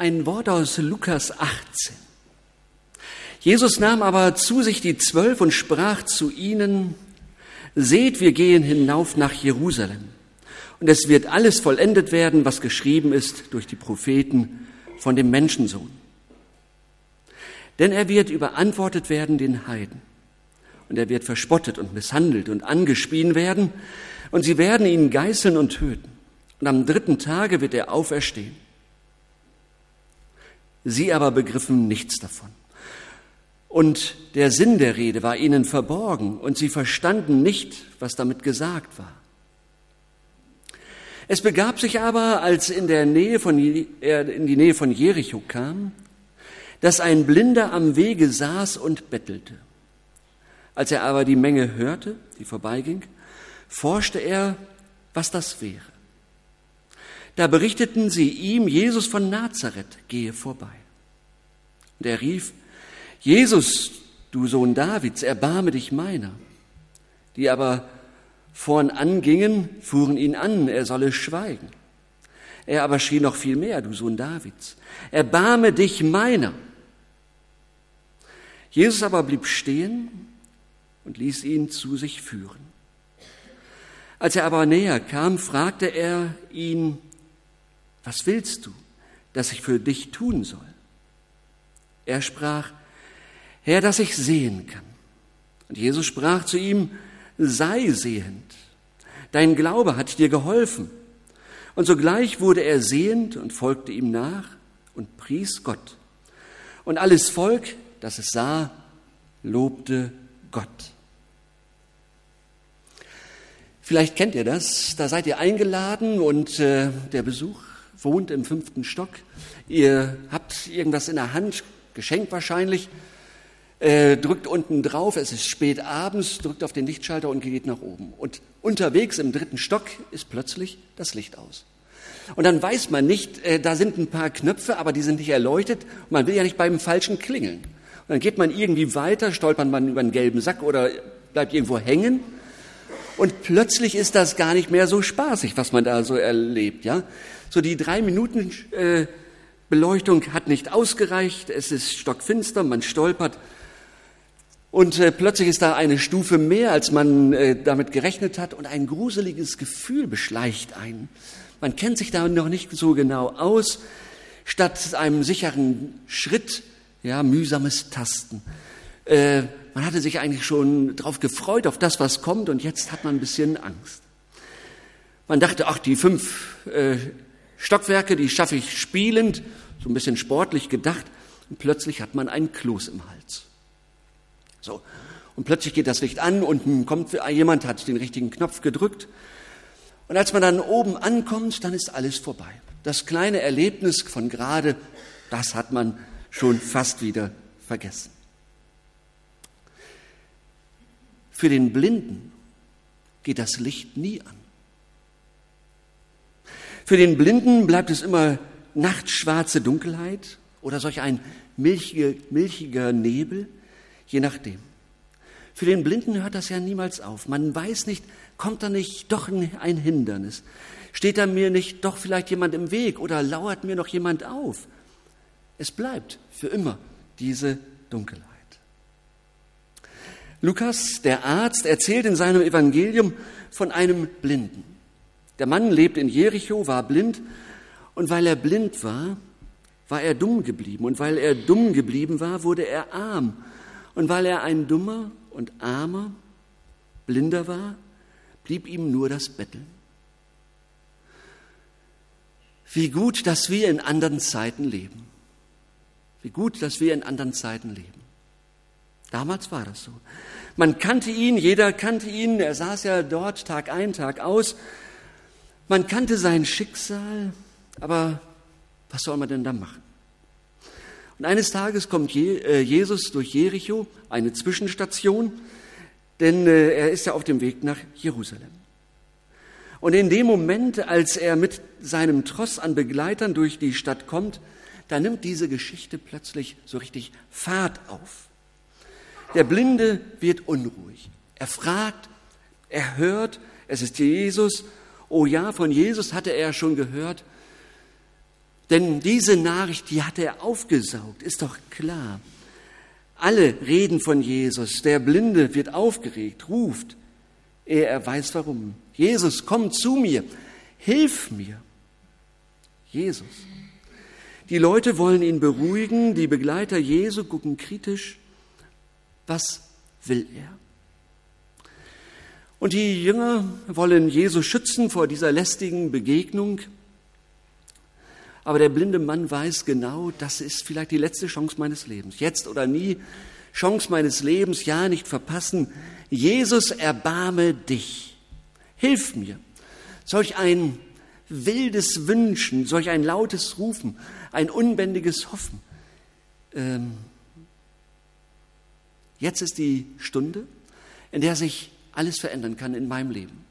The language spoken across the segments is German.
ein Wort aus Lukas 18. Jesus nahm aber zu sich die Zwölf und sprach zu ihnen, Seht, wir gehen hinauf nach Jerusalem, und es wird alles vollendet werden, was geschrieben ist durch die Propheten von dem Menschensohn. Denn er wird überantwortet werden den Heiden, und er wird verspottet und misshandelt und angespien werden, und sie werden ihn geißeln und töten, und am dritten Tage wird er auferstehen. Sie aber begriffen nichts davon. Und der Sinn der Rede war ihnen verborgen und sie verstanden nicht, was damit gesagt war. Es begab sich aber, als in der Nähe von, er in die Nähe von Jericho kam, dass ein Blinder am Wege saß und bettelte. Als er aber die Menge hörte, die vorbeiging, forschte er, was das wäre. Da berichteten sie ihm, Jesus von Nazareth gehe vorbei. Und er rief, Jesus, du Sohn Davids, erbarme dich meiner. Die aber vorn angingen, fuhren ihn an, er solle schweigen. Er aber schrie noch viel mehr, du Sohn Davids, erbarme dich meiner. Jesus aber blieb stehen und ließ ihn zu sich führen. Als er aber näher kam, fragte er ihn, was willst du, dass ich für dich tun soll? Er sprach, Herr, dass ich sehen kann. Und Jesus sprach zu ihm, sei sehend. Dein Glaube hat dir geholfen. Und sogleich wurde er sehend und folgte ihm nach und pries Gott. Und alles Volk, das es sah, lobte Gott. Vielleicht kennt ihr das, da seid ihr eingeladen und äh, der Besuch wohnt im fünften Stock. Ihr habt irgendwas in der Hand, Geschenk wahrscheinlich, äh, drückt unten drauf, es ist spät abends, drückt auf den Lichtschalter und geht nach oben. Und unterwegs im dritten Stock ist plötzlich das Licht aus. Und dann weiß man nicht, äh, da sind ein paar Knöpfe, aber die sind nicht erleuchtet. Man will ja nicht beim Falschen klingeln. Und dann geht man irgendwie weiter, stolpert man über einen gelben Sack oder bleibt irgendwo hängen. Und plötzlich ist das gar nicht mehr so spaßig, was man da so erlebt, ja. So die drei Minuten äh, Beleuchtung hat nicht ausgereicht, es ist stockfinster, man stolpert und äh, plötzlich ist da eine Stufe mehr, als man äh, damit gerechnet hat und ein gruseliges Gefühl beschleicht einen. Man kennt sich da noch nicht so genau aus. Statt einem sicheren Schritt, ja, mühsames Tasten. Äh, man hatte sich eigentlich schon darauf gefreut, auf das, was kommt, und jetzt hat man ein bisschen Angst. Man dachte, ach, die fünf äh, Stockwerke, die schaffe ich spielend, so ein bisschen sportlich gedacht, und plötzlich hat man einen Kloß im Hals. So. Und plötzlich geht das Licht an und kommt jemand, hat den richtigen Knopf gedrückt. Und als man dann oben ankommt, dann ist alles vorbei. Das kleine Erlebnis von gerade, das hat man schon fast wieder vergessen. Für den Blinden geht das Licht nie an. Für den Blinden bleibt es immer nachtschwarze Dunkelheit oder solch ein milchiger, milchiger Nebel, je nachdem. Für den Blinden hört das ja niemals auf. Man weiß nicht, kommt da nicht doch ein Hindernis? Steht da mir nicht doch vielleicht jemand im Weg oder lauert mir noch jemand auf? Es bleibt für immer diese Dunkelheit. Lukas, der Arzt, erzählt in seinem Evangelium von einem Blinden. Der Mann lebt in Jericho, war blind und weil er blind war, war er dumm geblieben. Und weil er dumm geblieben war, wurde er arm. Und weil er ein dummer und armer, blinder war, blieb ihm nur das Betteln. Wie gut, dass wir in anderen Zeiten leben. Wie gut, dass wir in anderen Zeiten leben. Damals war das so. Man kannte ihn, jeder kannte ihn, er saß ja dort Tag ein, Tag aus, man kannte sein Schicksal, aber was soll man denn da machen? Und eines Tages kommt äh, Jesus durch Jericho, eine Zwischenstation, denn äh, er ist ja auf dem Weg nach Jerusalem. Und in dem Moment, als er mit seinem Tross an Begleitern durch die Stadt kommt, da nimmt diese Geschichte plötzlich so richtig Fahrt auf. Der Blinde wird unruhig. Er fragt, er hört, es ist Jesus Oh ja, von Jesus hatte er schon gehört. Denn diese Nachricht, die hat er aufgesaugt, ist doch klar. Alle reden von Jesus. Der Blinde wird aufgeregt, ruft. Er, er weiß warum. Jesus, komm zu mir. Hilf mir. Jesus. Die Leute wollen ihn beruhigen. Die Begleiter Jesu gucken kritisch. Was will er? Und die Jünger wollen Jesus schützen vor dieser lästigen Begegnung. Aber der blinde Mann weiß genau, das ist vielleicht die letzte Chance meines Lebens. Jetzt oder nie. Chance meines Lebens, ja, nicht verpassen. Jesus, erbarme dich. Hilf mir. Solch ein wildes Wünschen, solch ein lautes Rufen, ein unbändiges Hoffen. Ähm, jetzt ist die Stunde, in der sich alles verändern kann in meinem Leben.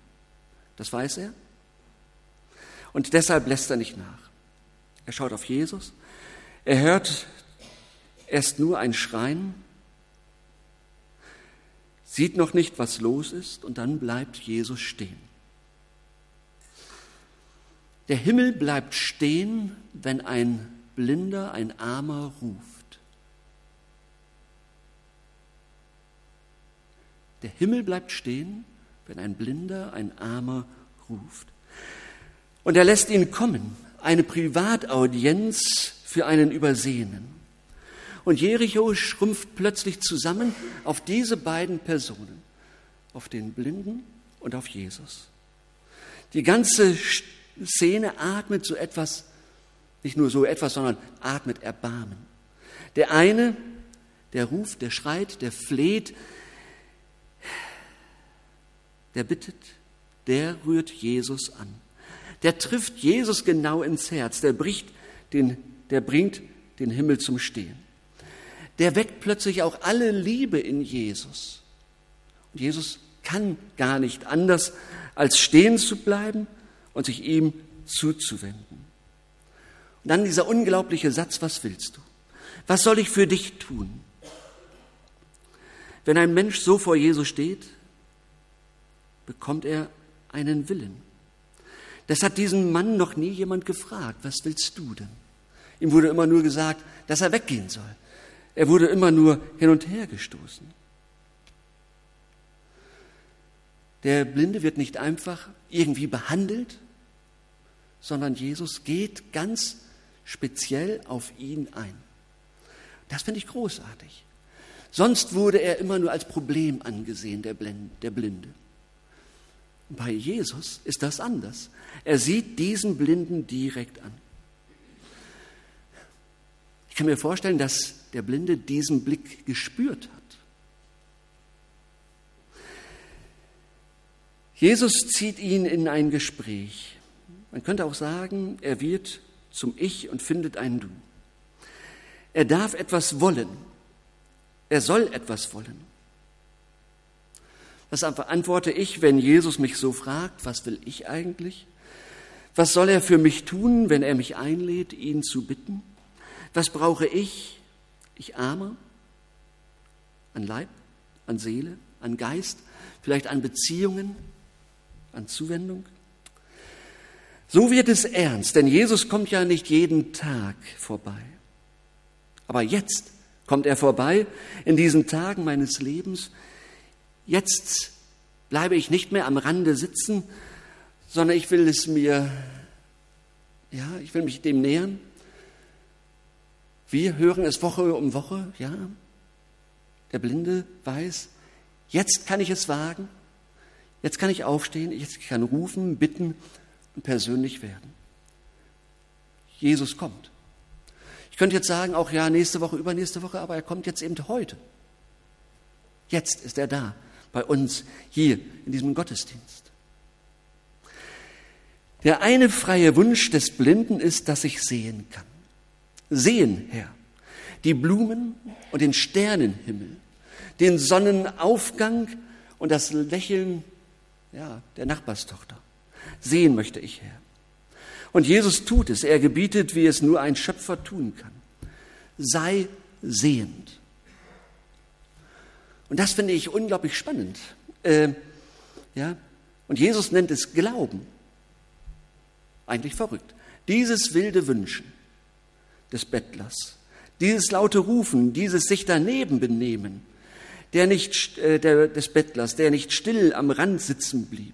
Das weiß er. Und deshalb lässt er nicht nach. Er schaut auf Jesus. Er hört erst nur ein Schreien, sieht noch nicht, was los ist, und dann bleibt Jesus stehen. Der Himmel bleibt stehen, wenn ein Blinder, ein Armer ruft. Der Himmel bleibt stehen, wenn ein Blinder, ein Armer ruft. Und er lässt ihn kommen, eine Privataudienz für einen Übersehenen. Und Jericho schrumpft plötzlich zusammen auf diese beiden Personen, auf den Blinden und auf Jesus. Die ganze Szene atmet so etwas, nicht nur so etwas, sondern atmet Erbarmen. Der eine, der ruft, der schreit, der fleht, der bittet, der rührt Jesus an der trifft Jesus genau ins Herz, der, bricht den, der bringt den Himmel zum Stehen. Der weckt plötzlich auch alle Liebe in Jesus. Und Jesus kann gar nicht anders, als stehen zu bleiben und sich ihm zuzuwenden. Und dann dieser unglaubliche Satz, was willst du? Was soll ich für dich tun? Wenn ein Mensch so vor Jesus steht, bekommt er einen Willen. Das hat diesen Mann noch nie jemand gefragt, was willst du denn? Ihm wurde immer nur gesagt, dass er weggehen soll. Er wurde immer nur hin und her gestoßen. Der Blinde wird nicht einfach irgendwie behandelt, sondern Jesus geht ganz speziell auf ihn ein. Das finde ich großartig. Sonst wurde er immer nur als Problem angesehen, der Blinde. Bei Jesus ist das anders. Er sieht diesen Blinden direkt an. Ich kann mir vorstellen, dass der Blinde diesen Blick gespürt hat. Jesus zieht ihn in ein Gespräch. Man könnte auch sagen, er wird zum Ich und findet ein Du. Er darf etwas wollen. Er soll etwas wollen. Was antworte ich, wenn Jesus mich so fragt, was will ich eigentlich? Was soll er für mich tun, wenn er mich einlädt, ihn zu bitten? Was brauche ich, ich Armer, an Leib, an Seele, an Geist, vielleicht an Beziehungen, an Zuwendung? So wird es ernst, denn Jesus kommt ja nicht jeden Tag vorbei. Aber jetzt kommt er vorbei in diesen Tagen meines Lebens, Jetzt bleibe ich nicht mehr am Rande sitzen, sondern ich will es mir, ja, ich will mich dem nähern. Wir hören es Woche um Woche, ja. Der Blinde weiß, jetzt kann ich es wagen, jetzt kann ich aufstehen, jetzt kann rufen, bitten und persönlich werden. Jesus kommt. Ich könnte jetzt sagen, auch ja, nächste Woche, übernächste Woche, aber er kommt jetzt eben heute. Jetzt ist er da bei uns hier in diesem Gottesdienst. Der eine freie Wunsch des Blinden ist, dass ich sehen kann. Sehen, Herr, die Blumen und den Sternenhimmel, den Sonnenaufgang und das Lächeln ja, der Nachbarstochter. Sehen möchte ich, Herr. Und Jesus tut es. Er gebietet, wie es nur ein Schöpfer tun kann. Sei sehend. Und das finde ich unglaublich spannend. Äh, ja? Und Jesus nennt es Glauben. Eigentlich verrückt. Dieses wilde Wünschen, des Bettlers. Dieses laute Rufen, dieses sich daneben benehmen, der nicht, äh, der, des Bettlers, der nicht still am Rand sitzen blieb.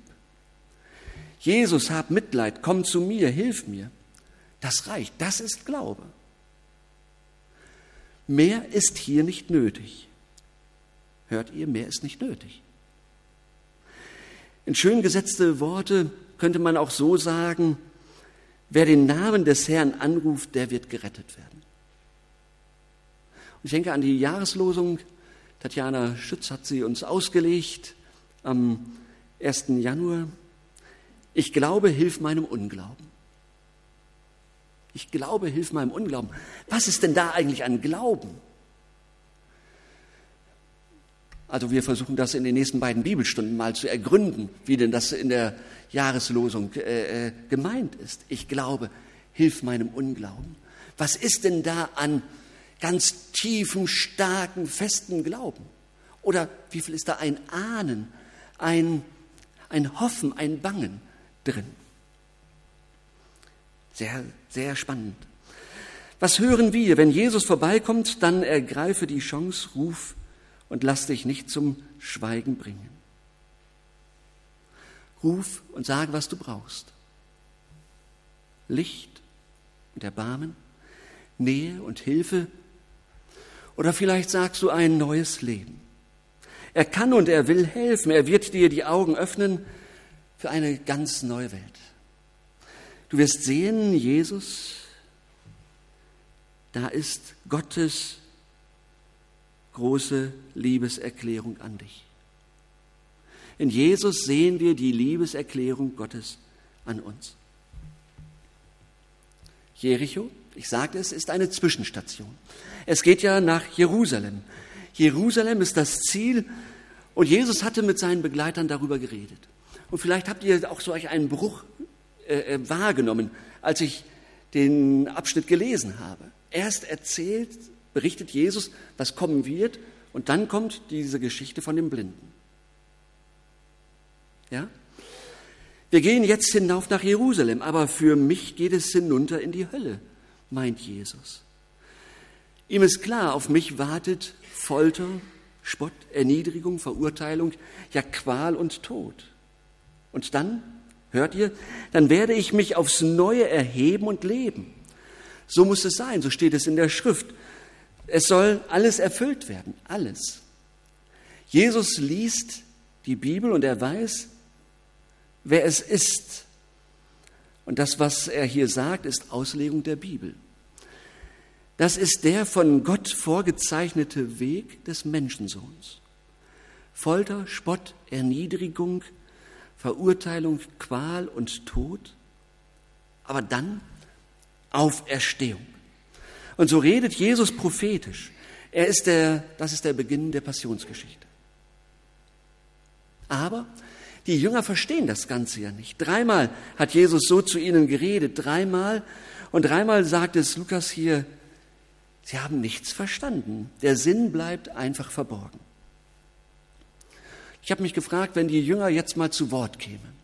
Jesus, hab Mitleid, komm zu mir, hilf mir. Das reicht, das ist Glaube. Mehr ist hier nicht nötig. Hört ihr, mehr ist nicht nötig. In schön gesetzte Worte könnte man auch so sagen, wer den Namen des Herrn anruft, der wird gerettet werden. Und ich denke an die Jahreslosung, Tatjana Schütz hat sie uns ausgelegt am 1. Januar. Ich glaube, hilf meinem Unglauben. Ich glaube, hilf meinem Unglauben. Was ist denn da eigentlich an Glauben? Also wir versuchen das in den nächsten beiden Bibelstunden mal zu ergründen, wie denn das in der Jahreslosung äh, äh gemeint ist. Ich glaube, hilf meinem Unglauben. Was ist denn da an ganz tiefem, starken, festen Glauben? Oder wie viel ist da ein Ahnen, ein, ein Hoffen, ein Bangen drin? Sehr, sehr spannend. Was hören wir? Wenn Jesus vorbeikommt, dann ergreife die Chance, ruf und lass dich nicht zum Schweigen bringen. Ruf und sage, was du brauchst. Licht und Erbarmen, Nähe und Hilfe oder vielleicht sagst du ein neues Leben. Er kann und er will helfen. Er wird dir die Augen öffnen für eine ganz neue Welt. Du wirst sehen, Jesus, da ist Gottes große Liebeserklärung an dich. In Jesus sehen wir die Liebeserklärung Gottes an uns. Jericho, ich sagte es, ist eine Zwischenstation. Es geht ja nach Jerusalem. Jerusalem ist das Ziel und Jesus hatte mit seinen Begleitern darüber geredet. Und vielleicht habt ihr auch so einen Bruch äh, äh, wahrgenommen, als ich den Abschnitt gelesen habe. Erst erzählt, berichtet Jesus, was kommen wird, und dann kommt diese Geschichte von dem Blinden. Ja? Wir gehen jetzt hinauf nach Jerusalem, aber für mich geht es hinunter in die Hölle, meint Jesus. Ihm ist klar, auf mich wartet Folter, Spott, Erniedrigung, Verurteilung, ja Qual und Tod. Und dann Hört ihr? Dann werde ich mich aufs Neue erheben und leben. So muss es sein, so steht es in der Schrift. Es soll alles erfüllt werden, alles. Jesus liest die Bibel und er weiß, wer es ist. Und das, was er hier sagt, ist Auslegung der Bibel. Das ist der von Gott vorgezeichnete Weg des Menschensohns. Folter, Spott, Erniedrigung, Verurteilung, Qual und Tod, aber dann Auferstehung. Und so redet Jesus prophetisch. Er ist der, das ist der Beginn der Passionsgeschichte. Aber die Jünger verstehen das Ganze ja nicht. Dreimal hat Jesus so zu ihnen geredet, dreimal. Und dreimal sagt es Lukas hier, sie haben nichts verstanden. Der Sinn bleibt einfach verborgen. Ich habe mich gefragt, wenn die Jünger jetzt mal zu Wort kämen,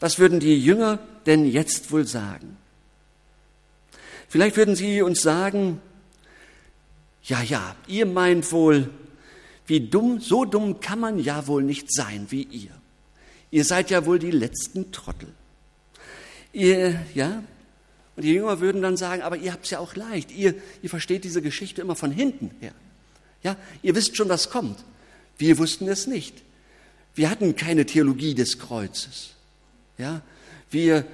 was würden die Jünger denn jetzt wohl sagen? Vielleicht würden sie uns sagen, ja, ja, ihr meint wohl, wie dumm, so dumm kann man ja wohl nicht sein wie ihr. Ihr seid ja wohl die letzten Trottel. Ihr, ja, und die Jünger würden dann sagen, aber ihr habt es ja auch leicht. Ihr, ihr versteht diese Geschichte immer von hinten her. Ja, ihr wisst schon, was kommt. Wir wussten es nicht. Wir hatten keine Theologie des Kreuzes. Ja, wir,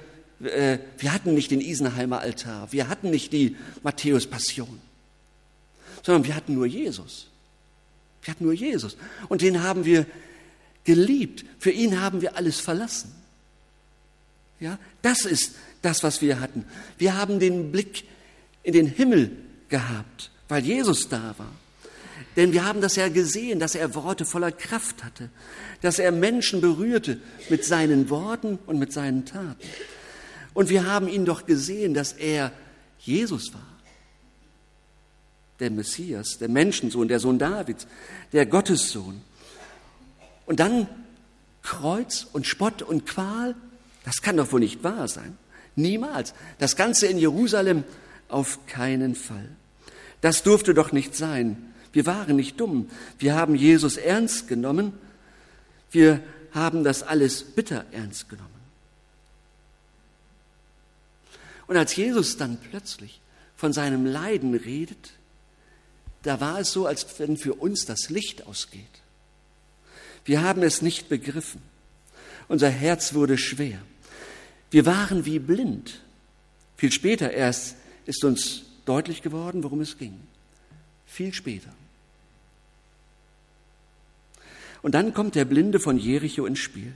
äh, wir hatten nicht den Isenheimer Altar. Wir hatten nicht die Matthäus-Passion. Sondern wir hatten nur Jesus. Wir hatten nur Jesus. Und den haben wir geliebt. Für ihn haben wir alles verlassen. Ja, das ist das, was wir hatten. Wir haben den Blick in den Himmel gehabt, weil Jesus da war. Denn wir haben das ja gesehen, dass er Worte voller Kraft hatte, dass er Menschen berührte mit seinen Worten und mit seinen Taten. Und wir haben ihn doch gesehen, dass er Jesus war, der Messias, der Menschensohn, der Sohn Davids, der Gottessohn. Und dann Kreuz und Spott und Qual, das kann doch wohl nicht wahr sein. Niemals. Das Ganze in Jerusalem auf keinen Fall. Das durfte doch nicht sein. Wir waren nicht dumm. Wir haben Jesus ernst genommen. Wir haben das alles bitter ernst genommen. Und als Jesus dann plötzlich von seinem Leiden redet, da war es so, als wenn für uns das Licht ausgeht. Wir haben es nicht begriffen. Unser Herz wurde schwer. Wir waren wie blind. Viel später erst ist uns deutlich geworden, worum es ging. Viel später. Und dann kommt der Blinde von Jericho ins Spiel.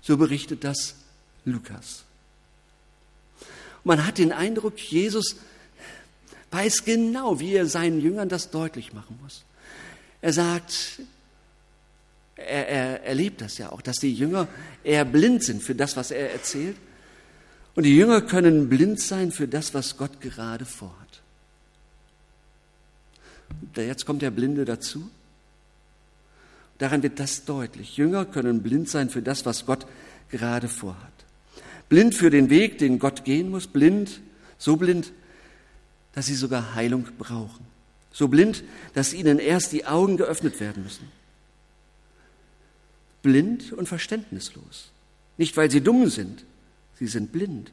So berichtet das Lukas. Man hat den Eindruck, Jesus weiß genau, wie er seinen Jüngern das deutlich machen muss. Er sagt, er, er erlebt das ja auch, dass die Jünger eher blind sind für das, was er erzählt. Und die Jünger können blind sein für das, was Gott gerade vorhat. Jetzt kommt der Blinde dazu. Daran wird das deutlich. Jünger können blind sein für das, was Gott gerade vorhat. Blind für den Weg, den Gott gehen muss. Blind, so blind, dass sie sogar Heilung brauchen. So blind, dass ihnen erst die Augen geöffnet werden müssen. Blind und verständnislos. Nicht, weil sie dumm sind, sie sind blind.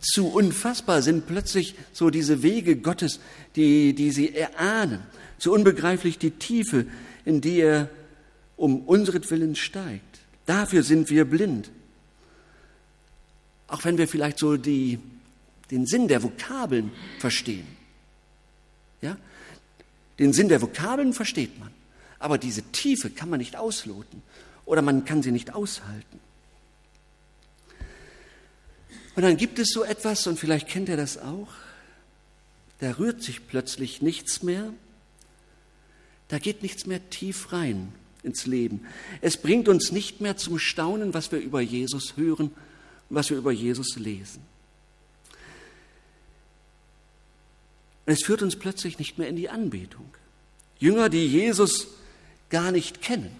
Zu unfassbar sind plötzlich so diese Wege Gottes, die, die sie erahnen. Zu unbegreiflich die Tiefe, in die er um unseren steigt. Dafür sind wir blind. Auch wenn wir vielleicht so die, den Sinn der Vokabeln verstehen. Ja? Den Sinn der Vokabeln versteht man. Aber diese Tiefe kann man nicht ausloten oder man kann sie nicht aushalten. Und dann gibt es so etwas, und vielleicht kennt ihr das auch, da rührt sich plötzlich nichts mehr, da geht nichts mehr tief rein ins Leben. Es bringt uns nicht mehr zum Staunen, was wir über Jesus hören was wir über Jesus lesen. Es führt uns plötzlich nicht mehr in die Anbetung. Jünger, die Jesus gar nicht kennen.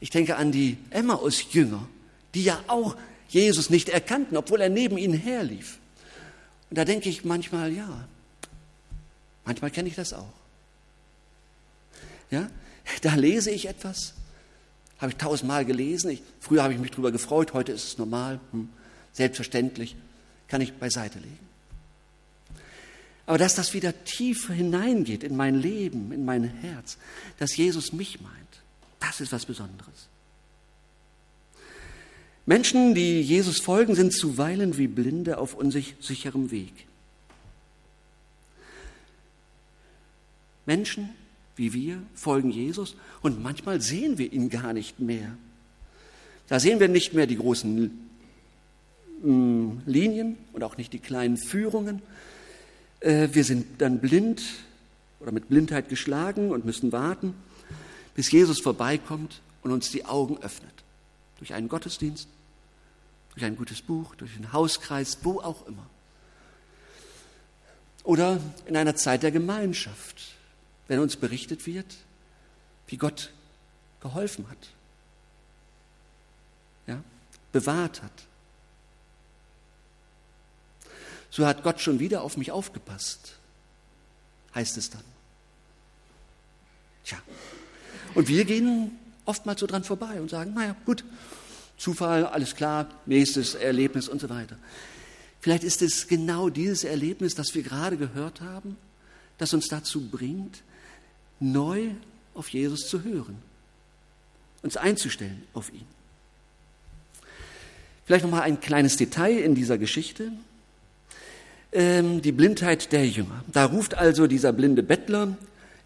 Ich denke an die Emmaus-Jünger, die ja auch Jesus nicht erkannten, obwohl er neben ihnen herlief. Und da denke ich manchmal, ja, manchmal kenne ich das auch. Ja, da lese ich etwas, habe ich tausendmal gelesen. Ich, früher habe ich mich darüber gefreut, heute ist es normal, hm, selbstverständlich, kann ich beiseite legen. Aber dass das wieder tief hineingeht in mein Leben, in mein Herz, dass Jesus mich meint, das ist was Besonderes. Menschen, die Jesus folgen, sind zuweilen wie Blinde auf unsicherem Weg. Menschen, wie wir, folgen Jesus und manchmal sehen wir ihn gar nicht mehr. Da sehen wir nicht mehr die großen mm, Linien und auch nicht die kleinen Führungen. Äh, wir sind dann blind oder mit Blindheit geschlagen und müssen warten, bis Jesus vorbeikommt und uns die Augen öffnet. Durch einen Gottesdienst, durch ein gutes Buch, durch einen Hauskreis, wo auch immer. Oder in einer Zeit der Gemeinschaft, wenn uns berichtet wird, wie Gott geholfen hat, ja, bewahrt hat. So hat Gott schon wieder auf mich aufgepasst, heißt es dann. Tja, und wir gehen oftmals so dran vorbei und sagen, naja, gut, Zufall, alles klar, nächstes Erlebnis und so weiter. Vielleicht ist es genau dieses Erlebnis, das wir gerade gehört haben, das uns dazu bringt, neu auf Jesus zu hören, uns einzustellen auf ihn. Vielleicht noch mal ein kleines Detail in dieser Geschichte. Ähm, die Blindheit der Jünger. Da ruft also dieser blinde Bettler,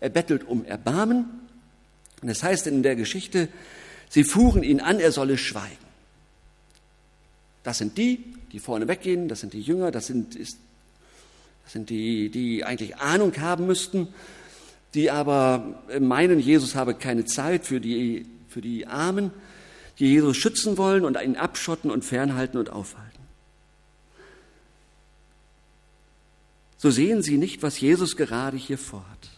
er bettelt um Erbarmen. Und es das heißt in der Geschichte, sie fuhren ihn an, er solle schweigen. Das sind die, die vorne weggehen, das sind die Jünger, das sind, ist, das sind die, die eigentlich Ahnung haben müssten die aber meinen, Jesus habe keine Zeit für die, für die Armen, die Jesus schützen wollen und ihn abschotten und fernhalten und aufhalten. So sehen sie nicht, was Jesus gerade hier vorhat.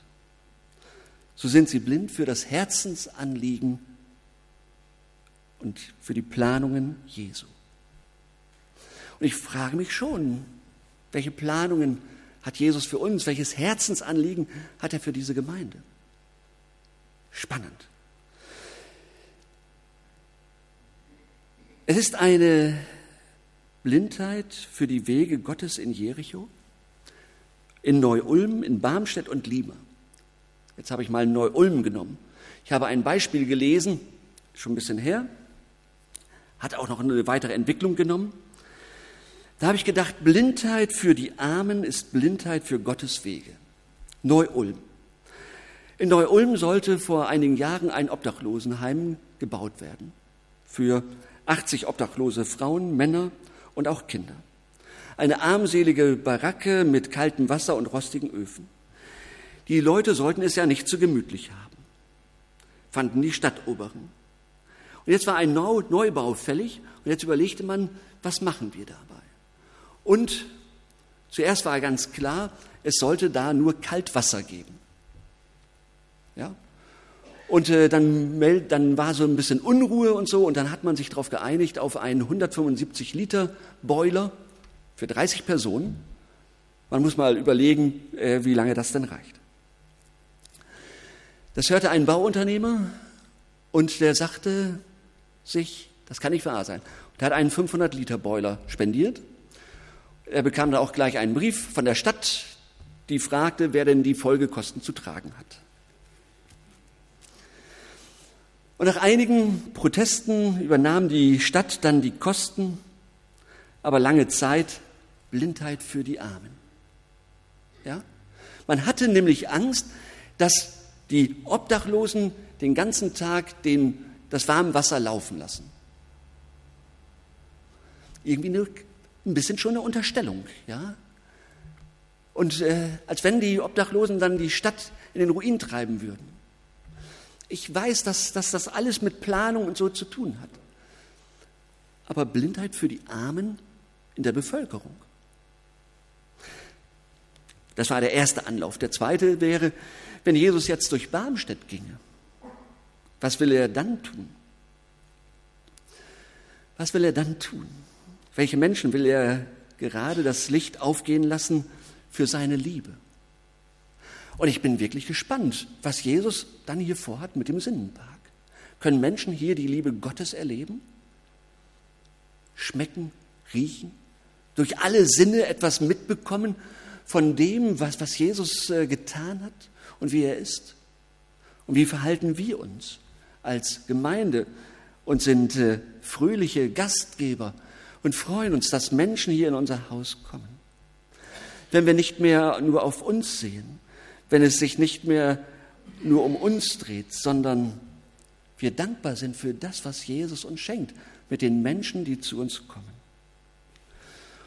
So sind sie blind für das Herzensanliegen und für die Planungen Jesu. Und ich frage mich schon, Welche Planungen hat Jesus für uns? Welches Herzensanliegen hat er für diese Gemeinde? Spannend. Es ist eine Blindheit für die Wege Gottes in Jericho, in Neu-Ulm, in Barmstedt und Lima. Jetzt habe ich mal Neu-Ulm genommen. Ich habe ein Beispiel gelesen, schon ein bisschen her, hat auch noch eine weitere Entwicklung genommen. Da habe ich gedacht, Blindheit für die Armen ist Blindheit für Gottes Wege. Neu-Ulm. In Neu-Ulm sollte vor einigen Jahren ein Obdachlosenheim gebaut werden. Für 80 obdachlose Frauen, Männer und auch Kinder. Eine armselige Baracke mit kaltem Wasser und rostigen Öfen. Die Leute sollten es ja nicht zu gemütlich haben, fanden die Stadtoberen. Und jetzt war ein Neubau fällig und jetzt überlegte man, was machen wir dabei? Und zuerst war ganz klar, es sollte da nur Kaltwasser geben. Ja? Und äh, dann, dann war so ein bisschen Unruhe und so und dann hat man sich darauf geeinigt auf einen 175 Liter Boiler für 30 Personen. Man muss mal überlegen, äh, wie lange das denn reicht. Das hörte ein Bauunternehmer und der sagte sich, das kann nicht wahr sein. Und hat einen 500 Liter Boiler spendiert. Er bekam da auch gleich einen Brief von der Stadt, die fragte, wer denn die Folgekosten zu tragen hat. Und nach einigen Protesten übernahm die Stadt dann die Kosten, aber lange Zeit Blindheit für die Armen. Ja? Man hatte nämlich Angst, dass die Obdachlosen den ganzen Tag den, das warme Wasser laufen lassen. Irgendwie eine, ein bisschen schon eine Unterstellung, ja. Und äh, als wenn die Obdachlosen dann die Stadt in den Ruin treiben würden. Ich weiß, dass, dass das alles mit Planung und so zu tun hat. Aber Blindheit für die Armen in der Bevölkerung. Das war der erste Anlauf. Der zweite wäre, wenn Jesus jetzt durch Barmstedt ginge. Was will er dann tun? Was will er dann tun? Welche Menschen will er gerade das Licht aufgehen lassen für seine Liebe? Und ich bin wirklich gespannt, was Jesus dann hier vorhat mit dem Sinnenpark. Können Menschen hier die Liebe Gottes erleben? Schmecken, riechen, durch alle Sinne etwas mitbekommen von dem, was, was Jesus äh, getan hat und wie er ist? Und wie verhalten wir uns als Gemeinde und sind äh, fröhliche Gastgeber und freuen uns, dass Menschen hier in unser Haus kommen? Wenn wir nicht mehr nur auf uns sehen, wenn es sich nicht mehr nur um uns dreht, sondern wir dankbar sind für das, was Jesus uns schenkt, mit den Menschen, die zu uns kommen.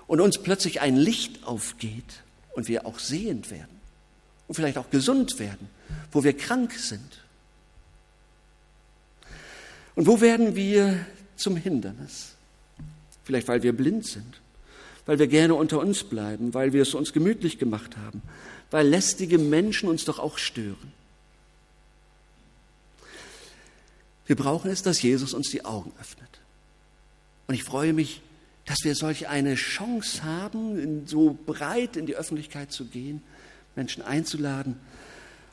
Und uns plötzlich ein Licht aufgeht und wir auch sehend werden und vielleicht auch gesund werden, wo wir krank sind. Und wo werden wir zum Hindernis? Vielleicht weil wir blind sind, weil wir gerne unter uns bleiben, weil wir es uns gemütlich gemacht haben, weil lästige Menschen uns doch auch stören. Wir brauchen es, dass Jesus uns die Augen öffnet. Und ich freue mich, dass wir solch eine Chance haben, so breit in die Öffentlichkeit zu gehen, Menschen einzuladen.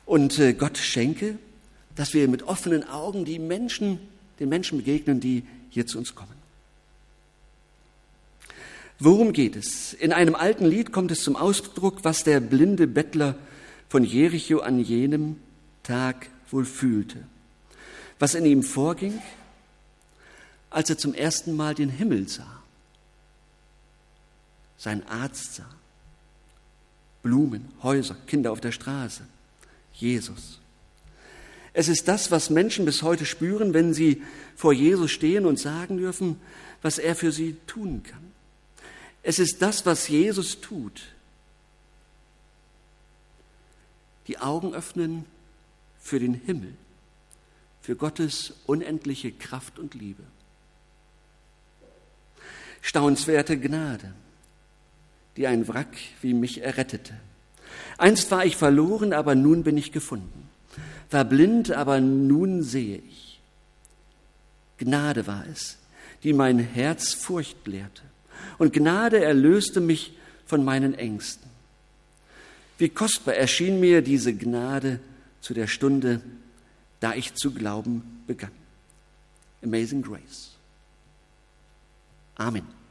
Und äh, Gott schenke, dass wir mit offenen Augen die Menschen, den Menschen begegnen, die hier zu uns kommen. Worum geht es? In einem alten Lied kommt es zum Ausdruck, was der blinde Bettler von Jericho an jenem Tag wohl fühlte. Was in ihm vorging, als er zum ersten Mal den Himmel sah, seinen Arzt sah, Blumen, Häuser, Kinder auf der Straße, Jesus. Es ist das, was Menschen bis heute spüren, wenn sie vor Jesus stehen und sagen dürfen, was er für sie tun kann. Es ist das, was Jesus tut. Die Augen öffnen für den Himmel, für Gottes unendliche Kraft und Liebe. Staunenswerte Gnade, die ein Wrack wie mich errettete. Einst war ich verloren, aber nun bin ich gefunden. War blind, aber nun sehe ich. Gnade war es, die mein Herz Furcht lehrte und Gnade erlöste mich von meinen Ängsten. Wie kostbar erschien mir diese Gnade zu der Stunde, da ich zu glauben begann. Amazing Grace. Amen.